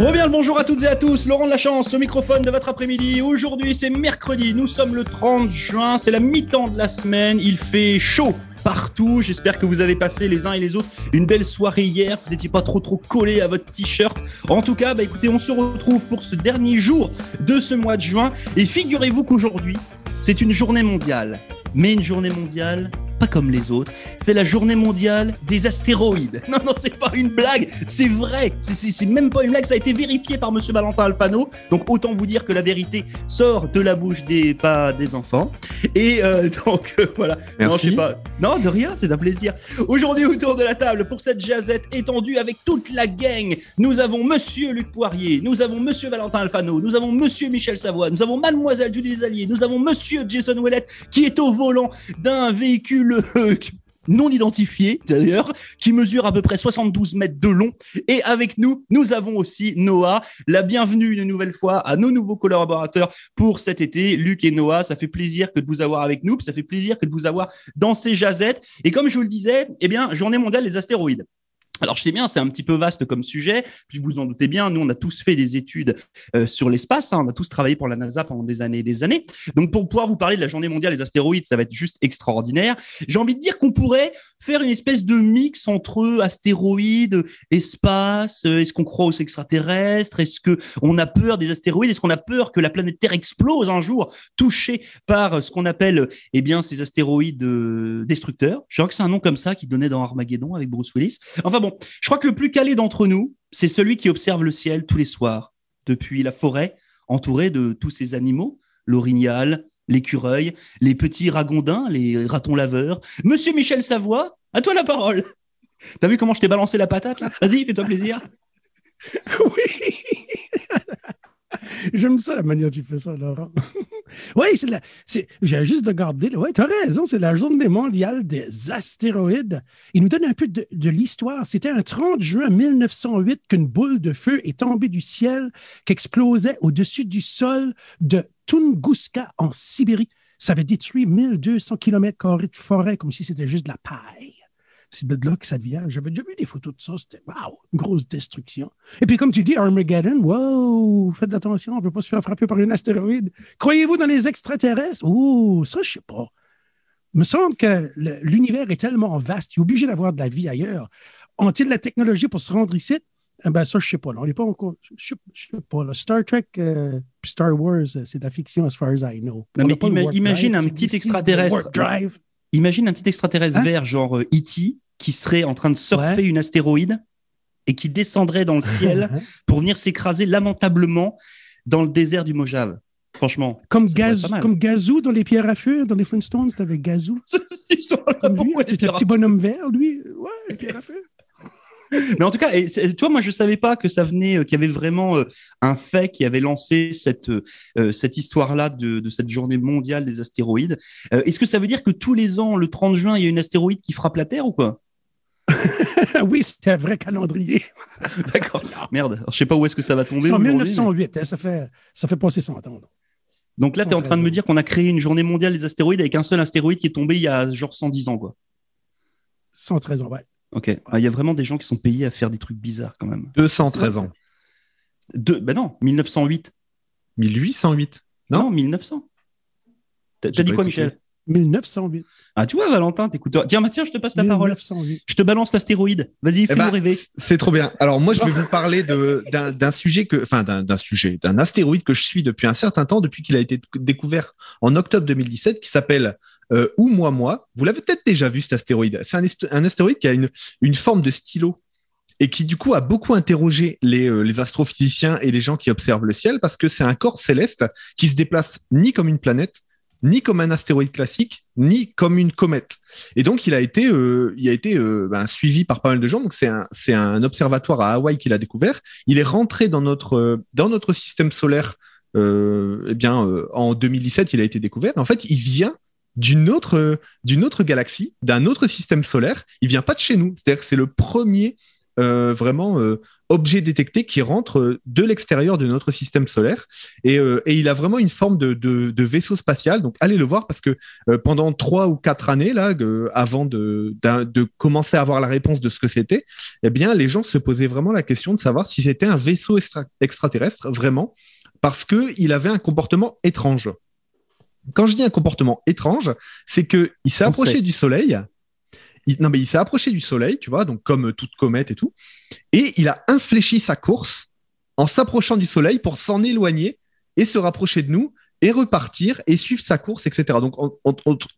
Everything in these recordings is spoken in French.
Rebien le bonjour à toutes et à tous, Laurent de la Chance au microphone de votre après-midi. Aujourd'hui c'est mercredi, nous sommes le 30 juin, c'est la mi-temps de la semaine, il fait chaud partout. J'espère que vous avez passé les uns et les autres une belle soirée hier. Vous n'étiez pas trop trop collés à votre t-shirt. En tout cas, bah écoutez, on se retrouve pour ce dernier jour de ce mois de juin. Et figurez-vous qu'aujourd'hui, c'est une journée mondiale. Mais une journée mondiale pas comme les autres. C'est la journée mondiale des astéroïdes. Non, non, c'est pas une blague, c'est vrai. C'est même pas une blague, ça a été vérifié par Monsieur Valentin Alfano. Donc autant vous dire que la vérité sort de la bouche des pas des enfants. Et euh, donc euh, voilà. Merci. Non, je sais pas. Non, de rien, c'est un plaisir. Aujourd'hui autour de la table pour cette jazette étendue avec toute la gang, nous avons Monsieur Luc Poirier, nous avons Monsieur Valentin Alfano, nous avons Monsieur Michel Savoie, nous avons Mademoiselle Julie Desalliers, nous avons Monsieur Jason Ouellet qui est au volant d'un véhicule euh, non identifié d'ailleurs, qui mesure à peu près 72 mètres de long. Et avec nous, nous avons aussi Noah. La bienvenue une nouvelle fois à nos nouveaux collaborateurs pour cet été, Luc et Noah. Ça fait plaisir que de vous avoir avec nous, ça fait plaisir que de vous avoir dans ces jazettes. Et comme je vous le disais, eh bien, journée mondiale des astéroïdes. Alors je sais bien, c'est un petit peu vaste comme sujet, puis vous en doutez bien, nous on a tous fait des études euh, sur l'espace, hein, on a tous travaillé pour la NASA pendant des années et des années. Donc pour pouvoir vous parler de la journée mondiale des astéroïdes, ça va être juste extraordinaire. J'ai envie de dire qu'on pourrait faire une espèce de mix entre astéroïdes, espace, euh, est-ce qu'on croit aux extraterrestres, est-ce que on a peur des astéroïdes, est-ce qu'on a peur que la planète Terre explose un jour, touchée par ce qu'on appelle eh bien ces astéroïdes euh, destructeurs. Je crois que c'est un nom comme ça qui donnait dans Armageddon avec Bruce Willis. Enfin bon, je crois que le plus calé d'entre nous, c'est celui qui observe le ciel tous les soirs, depuis la forêt, entouré de tous ces animaux, l'orignal, l'écureuil, les petits ragondins, les ratons laveurs. Monsieur Michel Savoie, à toi la parole. T'as vu comment je t'ai balancé la patate là? Vas-y, fais-toi plaisir. Oui. J'aime ça la manière dont tu fais ça, Laurent. Oui, c'est la. J'ai juste de garder. Oui, tu as raison, c'est la journée mondiale des astéroïdes. Il nous donne un peu de, l'histoire. C'était un 30 juin 1908 qu'une boule de feu est tombée du ciel, qui explosait au-dessus du sol de Tunguska en Sibérie. Ça avait détruit 1200 km de forêt comme si c'était juste de la paille. C'est de là que ça devient. J'avais déjà vu des photos de ça. C'était, wow, une grosse destruction. Et puis, comme tu dis, Armageddon, wow, faites attention, on ne veut pas se faire frapper par un astéroïde. Croyez-vous dans les extraterrestres? Ouh, ça, je sais pas. Il me semble que l'univers est tellement vaste, il est obligé d'avoir de la vie ailleurs. Ont-ils la technologie pour se rendre ici? Eh ben, ça, je sais pas. là. On n'est pas encore. Je sais, je sais pas. là. Star Trek, euh, Star Wars, euh, c'est de la fiction as far as I know. Non, On mais ima- imagine drive, un petit extraterrestre. warp drive. Imagine un petit extraterrestre Hein vert, genre euh, E.T., qui serait en train de surfer Ouais. une astéroïde et qui descendrait dans le ciel pour venir s'écraser lamentablement dans le désert du Mojave. Franchement, Comme, Gaz, Gazou dans les pierres à feu, dans les Flintstones, avec Gazou. c'était le petit bonhomme vert, lui. Ouais, les pierres à feu. Mais en tout cas, et tu vois, moi, je savais pas que ça venait, euh, qu'il y avait vraiment euh, un fait qui avait lancé cette euh, cette histoire-là de, de cette journée mondiale des astéroïdes. Est-ce que ça veut dire que tous les ans, le 30 juin, il y a une astéroïde qui frappe la Terre ou quoi? Oui, c'était un vrai calendrier. D'accord. Merde. Alors, je sais pas où est-ce que ça va tomber. C'est en aujourd'hui, mais- 1908, hein, ça, fait, ça fait passer 100 ans. là. Donc là, tu es en train de me 113 dire qu'on a créé une journée mondiale des astéroïdes avec un seul astéroïde qui est tombé il y a genre 110 ans, quoi. 113 ans, ouais. Ok. Ah, Il y a vraiment des gens qui sont payés à faire des trucs bizarres quand même. 213 ans. De... Ben non, 1908. 1808. Non, Non, 1900. T'as dit quoi, écouté. Michel? 1908. Ah, tu vois, Valentin, t'écoutes. Tiens, bah, tiens, je te passe la parole. 1908. Je te balance l'astéroïde. Vas-y, Eh fais-nous ben, rêver. C'est trop bien. Alors moi, je vais vous parler de- d'un sujet que, enfin d'un d'un sujet, d'un astéroïde que je suis depuis un certain temps, depuis qu'il a été découvert en octobre 2017, qui s'appelle euh, Oumuamua. Vous l'avez peut-être déjà vu cet astéroïde. C'est un, astéroïde qui a une, forme de stylo et qui du coup a beaucoup interrogé les, euh, les astrophysiciens et les gens qui observent le ciel parce que c'est un corps céleste qui se déplace ni comme une planète, ni comme un astéroïde classique, ni comme une comète. Et donc, il a été, euh, il a été ben, suivi par pas mal de gens. Donc, c'est un, observatoire à Hawaï qui l'a découvert. Il est rentré dans notre, dans notre système solaire. Eh bien, en 2017, il a été découvert. En fait, il vient d'une autre, d'une autre galaxie, d'un autre système solaire. Il vient pas de chez nous. C'est-à-dire que c'est le premier euh, vraiment euh, objet détecté qui rentre euh, de l'extérieur de notre système solaire. Et, il a vraiment une forme de, vaisseau spatial. Donc allez le voir parce que pendant trois ou quatre années, là, avant de, de, commencer à avoir la réponse de ce que c'était, eh bien, les gens se posaient vraiment la question de savoir si c'était un vaisseau extraterrestre, vraiment, parce qu'il avait un comportement étrange. Quand je dis un comportement étrange, c'est qu'il s'est approché du Soleil il, non, mais il s'est approché du Soleil, tu vois, donc comme toute comète et tout, et il a infléchi sa course en s'approchant du Soleil pour s'en éloigner et se rapprocher de nous et repartir et suivre sa course, etc. Donc,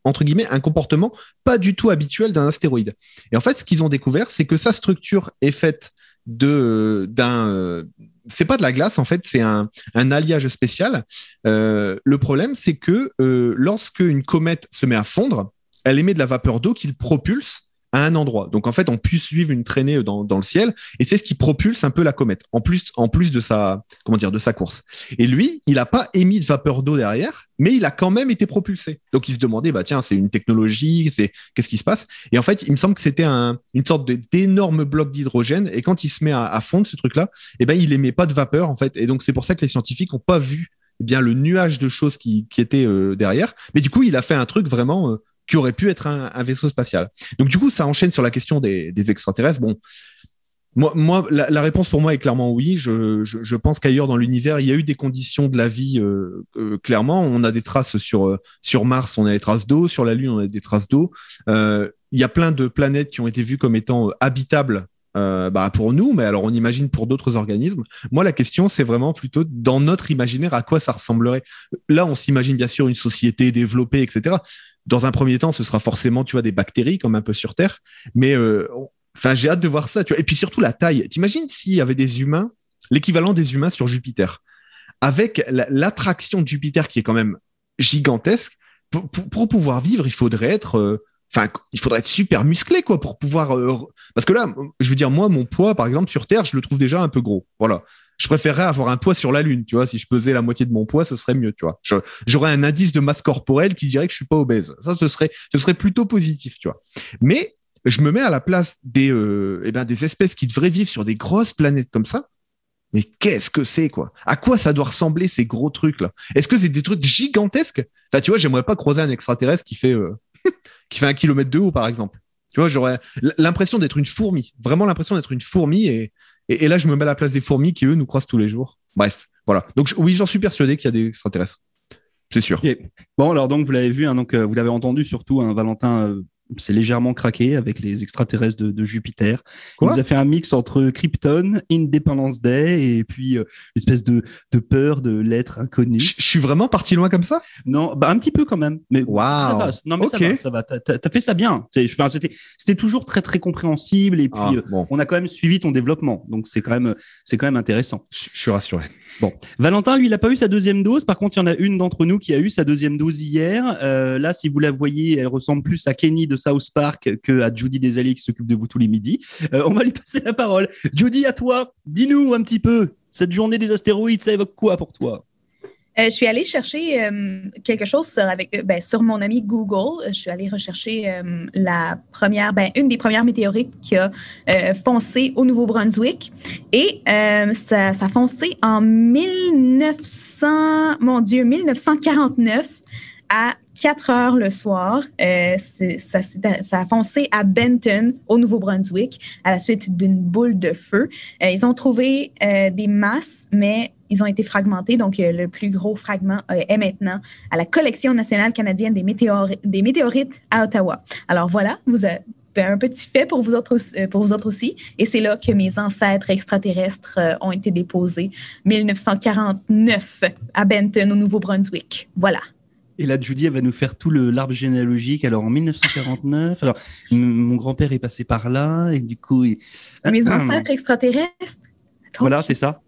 entre guillemets, un comportement pas du tout habituel d'un astéroïde. Et en fait, ce qu'ils ont découvert, c'est que sa structure est faite de d'un c'est pas de la glace en fait c'est un, un alliage spécial. Euh, le problème c'est que euh, lorsque une comète se met à fondre elle émet de la vapeur d'eau qu'il propulse à un endroit. Donc en fait, on peut suivre une traînée dans, le ciel et c'est ce qui propulse un peu la comète. En plus, en plus de sa comment dire de sa course. Et lui, il n'a pas émis de vapeur d'eau derrière, mais il a quand même été propulsé. Donc il se demandait bah tiens, c'est une technologie, c'est qu'est-ce qui se passe? Et en fait, il me semble que c'était un, une sorte d'énorme bloc d'hydrogène et quand il se met à, fondre ce truc-là, eh ben il émet pas de vapeur en fait. Et donc c'est pour ça que les scientifiques n'ont pas vu eh bien le nuage de choses qui, qui était euh, derrière. Mais du coup, il a fait un truc vraiment euh, qui aurait pu être un, vaisseau spatial. Donc du coup, ça enchaîne sur la question des, extraterrestres. Bon, moi, moi la, réponse pour moi est clairement oui. Je, pense qu'ailleurs dans l'univers, il y a eu des conditions de la vie. Euh, euh, clairement, on a des traces sur euh, sur Mars, on a des traces d'eau. Sur la Lune, on a des traces d'eau. il y a plein de planètes qui ont été vues comme étant habitables bah, pour nous, mais alors on imagine pour d'autres organismes. Moi, la question, c'est vraiment plutôt dans notre imaginaire à quoi ça ressemblerait. Là, on s'imagine bien sûr une société développée, etc dans un premier temps, ce sera forcément, tu vois, des bactéries comme un peu sur Terre. Mais euh, j'ai hâte de voir ça. Tu vois. Et puis surtout la taille. T'imagines s'il y avait des humains, l'équivalent des humains sur Jupiter, avec l'attraction de Jupiter qui est quand même gigantesque. Pour, pouvoir vivre, il faudrait être euh, enfin il faudrait être super musclé quoi pour pouvoir euh, parce que là je veux dire moi mon poids par exemple sur terre je le trouve déjà un peu gros voilà je préférerais avoir un poids sur la Lune, tu vois. Si je pesais la moitié de mon poids, ce serait mieux, tu vois. J'aurais un indice de masse corporelle qui dirait que je suis pas obèse. Ça, ce serait, ce serait plutôt positif, tu vois. Mais je me mets à la place des, euh, eh ben, des espèces qui devraient vivre sur des grosses planètes comme ça. Mais qu'est-ce que c'est, quoi? À quoi ça doit ressembler ces gros trucs-là? Est-ce que c'est des trucs gigantesques? Enfin, tu vois, j'aimerais pas croiser un extraterrestre qui fait, euh, qui fait un kilomètre de haut, par exemple. Tu vois, j'aurais l'impression d'être une fourmi, vraiment l'impression d'être une fourmi et, et, là, je me mets à la place des fourmis qui, eux, nous croisent tous les jours. Bref, voilà. Donc, oui, j'en suis persuadé qu'il y a des extraterrestres. C'est sûr. Bon, alors donc vous l'avez vu, hein, donc euh, vous l'avez entendu surtout, hein, Valentin euh, c'est légèrement craqué avec les extraterrestres de, Jupiter. Il nous a fait un mix entre Krypton, Independence Day et puis euh, une espèce de, peur de l'être inconnu. Je suis vraiment parti loin comme ça? Non, bah un petit peu quand même. Mais wow. ça va. Non mais ça va, ça va. T'as as fait ça bien. Enfin, c'était c'était toujours très très compréhensible et puis ah, euh, on a quand même suivi ton développement. Donc c'est quand même c'est quand même intéressant. Je suis rassuré. Bon, Valentin, lui, il n'a pas eu sa deuxième dose. Par contre, il y en a une d'entre nous qui a eu sa deuxième dose hier. Euh, là, si vous la voyez, elle ressemble plus à Kenny de South Park que à Judy Desalliés qui s'occupe de vous tous les midis. Euh, on va lui passer la parole. Judy, à toi. Dis-nous un petit peu. Cette journée des astéroïdes, ça évoque quoi pour toi? Euh, je suis allée chercher euh, quelque chose sur, avec, ben, sur mon ami Google. Je suis allée rechercher la première, ben, une des premières météorites qui a foncé au Nouveau-Brunswick. Et ça, ça, a foncé en 1900, mon Dieu, 1949 à 4 heures le soir. ça, ça, a foncé à Benton, au Nouveau-Brunswick, à la suite d'une boule de feu. ils ont trouvé des masses, mais ils ont été fragmentés. Donc, euh, le plus gros fragment euh, est maintenant à la Collection nationale canadienne des, météorites à Ottawa. Alors voilà, vous avez un petit fait pour vous autres, euh, pour vous autres aussi. Et c'est là que mes ancêtres extraterrestres ont été déposés, 1949, à Benton, au Nouveau-Brunswick. Voilà. Et là, Judy, elle va nous faire tout le l'arbre généalogique. Alors, en 1949, alors mon grand-père est passé par là, et du coup, mes ancêtres extraterrestres? Voilà, c'est ça.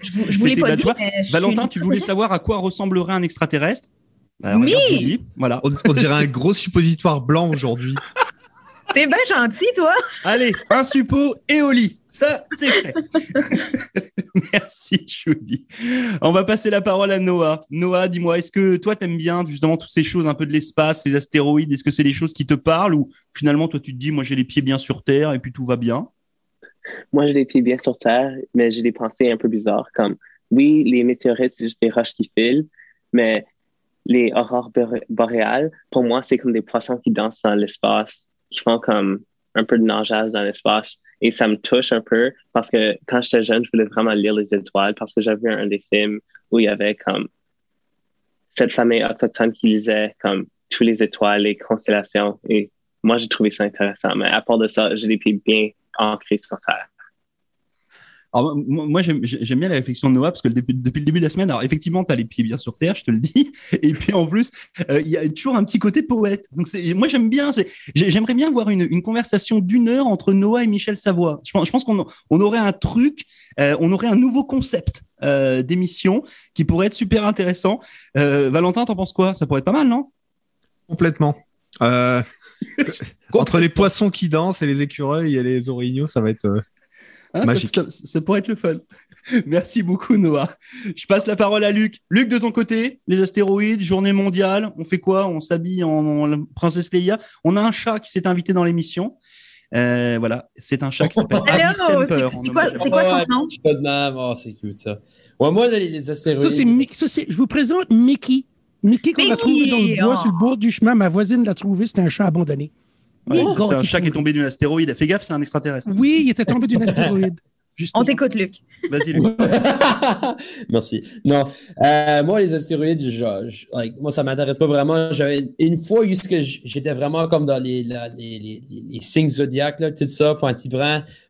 Je, voulais pas bah, Valentin, tu voulais savoir à quoi ressemblerait un extraterrestre? Bah, oui. Voilà. On, dirait un gros suppositoire blanc aujourd'hui. T'es bien gentil, toi. Allez, un suppo et au lit. Ça, c'est fait. Merci, Judy. On va passer la parole à Noah. Noah, dis-moi, est-ce que toi, t'aimes bien justement toutes ces choses un peu de l'espace, ces astéroïdes? Est-ce que c'est des choses qui te parlent ou finalement, toi, tu te dis, moi, j'ai les pieds bien sur Terre et puis tout va bien? Moi, j'ai des pieds bien sur terre, mais j'ai des pensées un peu bizarres. Comme, oui, les météorites, c'est juste des roches qui filent, mais les aurores boréales, pour moi, c'est comme des poissons qui dansent dans l'espace, qui font comme un peu de nageage dans l'espace. Et ça me touche un peu parce que quand j'étais jeune, je voulais vraiment lire les étoiles parce que j'avais vu un des films où il y avait comme cette famille autochtone qui lisait comme tous les étoiles, les constellations. Et moi, j'ai trouvé ça intéressant. Mais à part de ça, j'ai des pieds bien ancrés sur Terre. Alors, moi, j'aime bien la réflexion de Noah parce que depuis, depuis le début de la semaine, alors effectivement, tu as les pieds bien sur terre, je te le dis. Et puis en plus, euh, il y a toujours un petit côté poète. Donc, moi, j'aime bien. J'aimerais bien voir une, une conversation d'une heure entre Noah et Michel Savoie. Je pense, je pense qu'on on aurait un truc, euh, on aurait un nouveau concept euh, d'émission qui pourrait être super intéressant. Valentin, t'en penses quoi? Ça pourrait être pas mal, non? Complètement. Entre les poissons qui dansent et les écureuils et les orignaux, ça va être. Hein, Magique. Ça, pourrait être le fun. Merci beaucoup, Noah. Je passe la parole à Luc. Luc, de ton côté, les astéroïdes, journée mondiale, on fait quoi? On s'habille en, princesse Leia. On a un chat qui s'est invité dans l'émission. Euh, voilà, c'est un chat qui s'appelle Abby Stamper. C'est quoi, quoi, son nom? Oh, c'est cute ça. Ouais, moi, les, les astéroïdes. Ça, c'est, je vous présente Mickey. Mickey qu'on a trouvé dans le bois, sur le bord du chemin. Ma voisine l'a trouvé. C'était un chat abandonné c'est un chat qui est tombé d'une astéroïde. Fais gaffe, c'est un extraterrestre. Oui, il était tombé d'une astéroïde. On t'écoute, Luc. Vas-y, Luc. Merci. Non, euh, moi, les astéroïdes, moi, ça m'intéresse pas vraiment. J'avais une fois, juste que j'étais vraiment comme dans les, les, les, signes zodiaques, là, tout ça,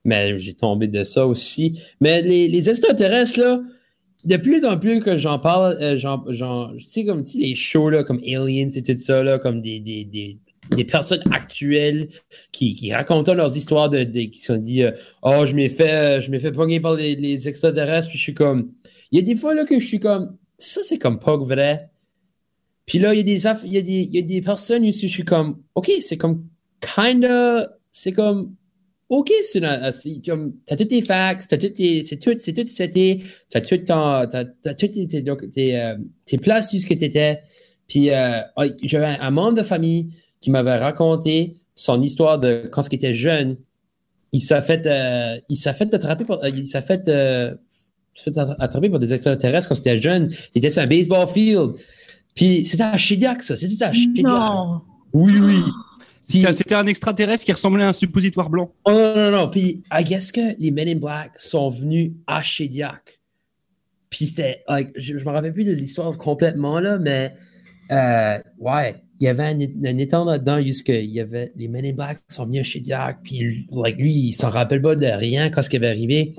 mais j'ai tombé de ça aussi. Mais les, les extraterrestres, là, de plus en plus que j'en parle, euh, genre, tu sais, comme les shows, là, comme Aliens et tout ça, là, comme des, des, des des personnes actuelles qui, qui racontent leurs histoires de, qui sont dit euh, oh je m'ai fait je m'ai fait pogner par les, les, extraterrestres puis je suis comme il y a des fois là que je suis comme ça c'est comme pas vrai. Puis là il y a des il y a des, il y a des personnes où je suis comme ok c'est comme kinda c'est comme ok c'est comme t'as tous tes facts t'as toutes tes c'est tout c'est tout c'était t'as tout ton t'as, t'as toutes tes tes, tes, euh, tes places ce que t'étais. Puis euh, j'avais un membre de famille qui m'avait raconté son histoire de quand il était jeune. Il s'est fait, euh, il s'est fait attraper par, euh, il s'est fait, euh, fait attraper par des extraterrestres quand il était jeune. Il était sur un baseball field. Puis c'était à Chidiac, ça. C'était à Chidiac. Non. Oui, oui. C'était un extraterrestre qui ressemblait à un suppositoire blanc. Oh non, non, non. Puis, I guess que les Men in Black sont venus à Chidiac. Puis c'était, like, je, je me rappelle plus de l'histoire complètement, là, mais, euh, ouais il y avait un, un étang là-dedans jusqu'à il y avait les Men in Black sont venus chez Diac puis like, lui il s'en rappelle pas de rien quand ce qui avait arrivé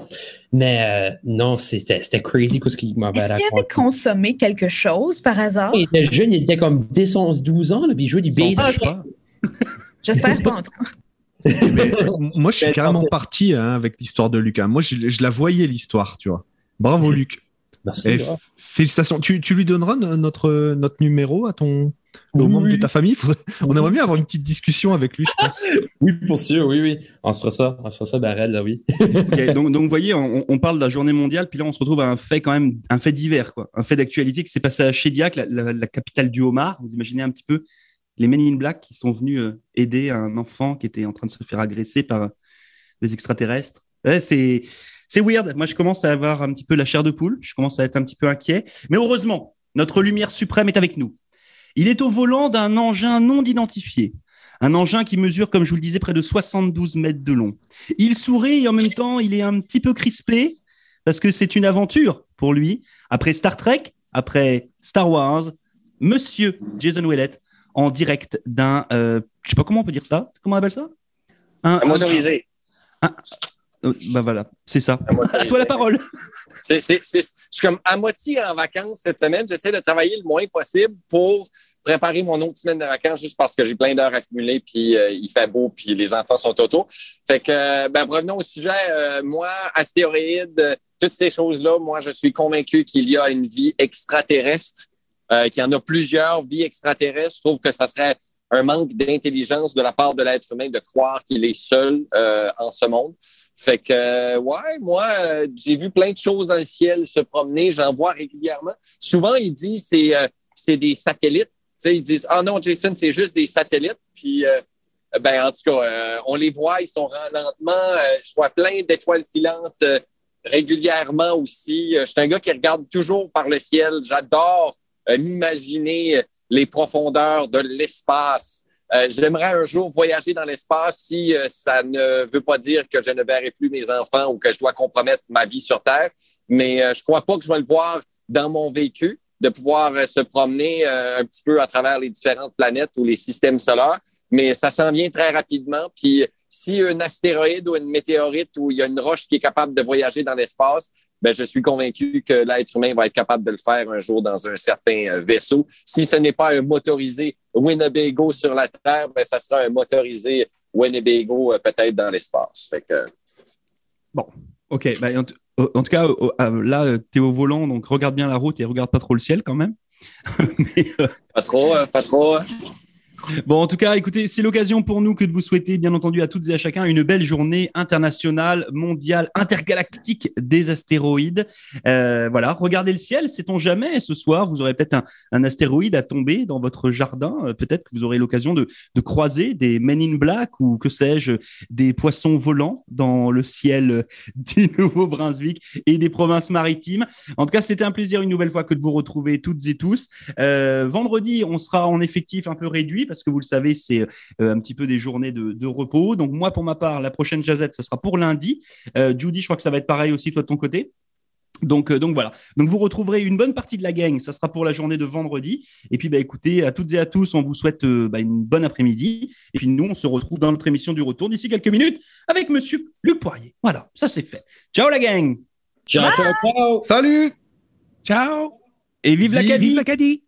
mais euh, non c'était c'était crazy ce qu'il m'avait raconté. Est-ce qu'il avait consommé quelque chose par hasard? Il était jeune il était comme 10 11 12 ans là, puis il jouait du baseball. J'espère pas en tout cas. moi, je suis carrément parti hein, avec l'histoire de Lucas. Moi, je, je la voyais l'histoire, tu vois. Bravo, Luc. Merci. félicitations. Tu, tu, lui donneras notre, notre numéro à ton, au membre de ta famille? On aimerait bien avoir une petite discussion avec lui, je pense. oui, pour sûr, oui, oui. On se fera ça, on se fera ça, là, oui. donc, donc, vous voyez, on, parle de la journée mondiale, puis là, on se retrouve à un fait quand même, un fait divers, quoi. Un fait d'actualité qui s'est passé à Chédiac, la, capitale du homard. Vous imaginez un petit peu les Men in Black qui sont venus euh, aider un enfant qui était en train de se faire agresser par des extraterrestres. c'est, c'est weird. Moi, je commence à avoir un petit peu la chair de poule. Je commence à être un petit peu inquiet. Mais heureusement, notre lumière suprême est avec nous. Il est au volant d'un engin non identifié. Un engin qui mesure, comme je vous le disais, près de 72 mètres de long. Il sourit et en même temps, il est un petit peu crispé parce que c'est une aventure pour lui. Après Star Trek, après Star Wars, Monsieur Jason Willett en direct d'un, euh, je sais pas comment on peut dire ça. Comment on appelle ça? Un, motorisé. Euh, bah voilà, c'est ça. À toi la parole. C'est, je suis comme à moitié en vacances cette semaine. J'essaie de travailler le moins possible pour préparer mon autre semaine de vacances juste parce que j'ai plein d'heures accumulées, puis euh, il fait beau, puis les enfants sont auto. Fait que, ben, revenons au sujet. Euh, moi, astéroïdes, toutes ces choses-là, moi, je suis convaincu qu'il y a une vie extraterrestre, euh, qu'il y en a plusieurs vies extraterrestres. Je trouve que ça serait un manque d'intelligence de la part de l'être humain de croire qu'il est seul en ce monde. Fait que, euh, ouais, moi, euh, j'ai vu plein de choses dans le ciel se promener. J'en vois régulièrement. Souvent, ils disent c'est euh, c'est des satellites. sais, ils disent Ah non, Jason, c'est juste des satellites. Puis ben, en tout cas, euh, on les voit, ils sont lentement. Euh, je vois plein d'étoiles filantes euh, régulièrement aussi. je suis un gars qui regarde toujours par le ciel. J'adore m'imaginer les profondeurs de l'espace. J'aimerais un jour voyager dans l'espace si ça ne veut pas dire que je ne verrai plus mes enfants ou que je dois compromettre ma vie sur Terre. Mais je crois pas que je vais le voir dans mon vécu, de pouvoir se promener un petit peu à travers les différentes planètes ou les systèmes solaires mais ça s'en vient très rapidement. Puis si un astéroïde ou une météorite où il y a une roche qui est capable de voyager dans l'espace, ben, je suis convaincu que l'être humain va être capable de le faire un jour dans un certain euh, vaisseau. Si ce n'est pas un motorisé Winnebago sur la Terre, ben, ça sera un motorisé Winnebago euh, peut-être dans l'espace. Bon, OK. Ben, en, tout cas, là, tu es au volant, donc regarde bien la route et regarde pas trop le ciel quand même. Euh, pas trop, pas trop. Bon, en tout cas, écoutez, c'est l'occasion pour nous que de vous souhaiter, bien entendu, à toutes et à chacun, une belle journée internationale, mondiale, intergalactique des astéroïdes. Euh, voilà, regardez le ciel, sait-on jamais. Ce soir, vous aurez peut-être un, astéroïde à tomber dans votre jardin. Euh, peut-être que vous aurez l'occasion de, croiser des Men in Black ou que sais-je, des poissons volants dans le ciel du Nouveau-Brunswick et des provinces maritimes. En tout cas, c'était un plaisir une nouvelle fois que de vous retrouver toutes et tous. Euh, vendredi, on sera en effectif un peu réduit parce que vous le savez, c'est euh, un petit peu des journées de, repos. Donc moi, pour ma part, la prochaine jazette, ça sera pour lundi. Euh, Judy, je crois que ça va être pareil aussi, toi de ton côté. Donc, euh, donc voilà. Donc vous retrouverez une bonne partie de la gang. Ça sera pour la journée de vendredi. Et puis bah écoutez, à toutes et à tous, on vous souhaite bah, une bonne après-midi. Et puis nous, on se retrouve dans notre émission du retour d'ici quelques minutes avec Monsieur Luc Poirier. Voilà, ça c'est fait. Ciao la gang. Ciao, ciao, ciao. Salut. Ciao. Et vive, vive l'Acadie. Vive l'Acadie.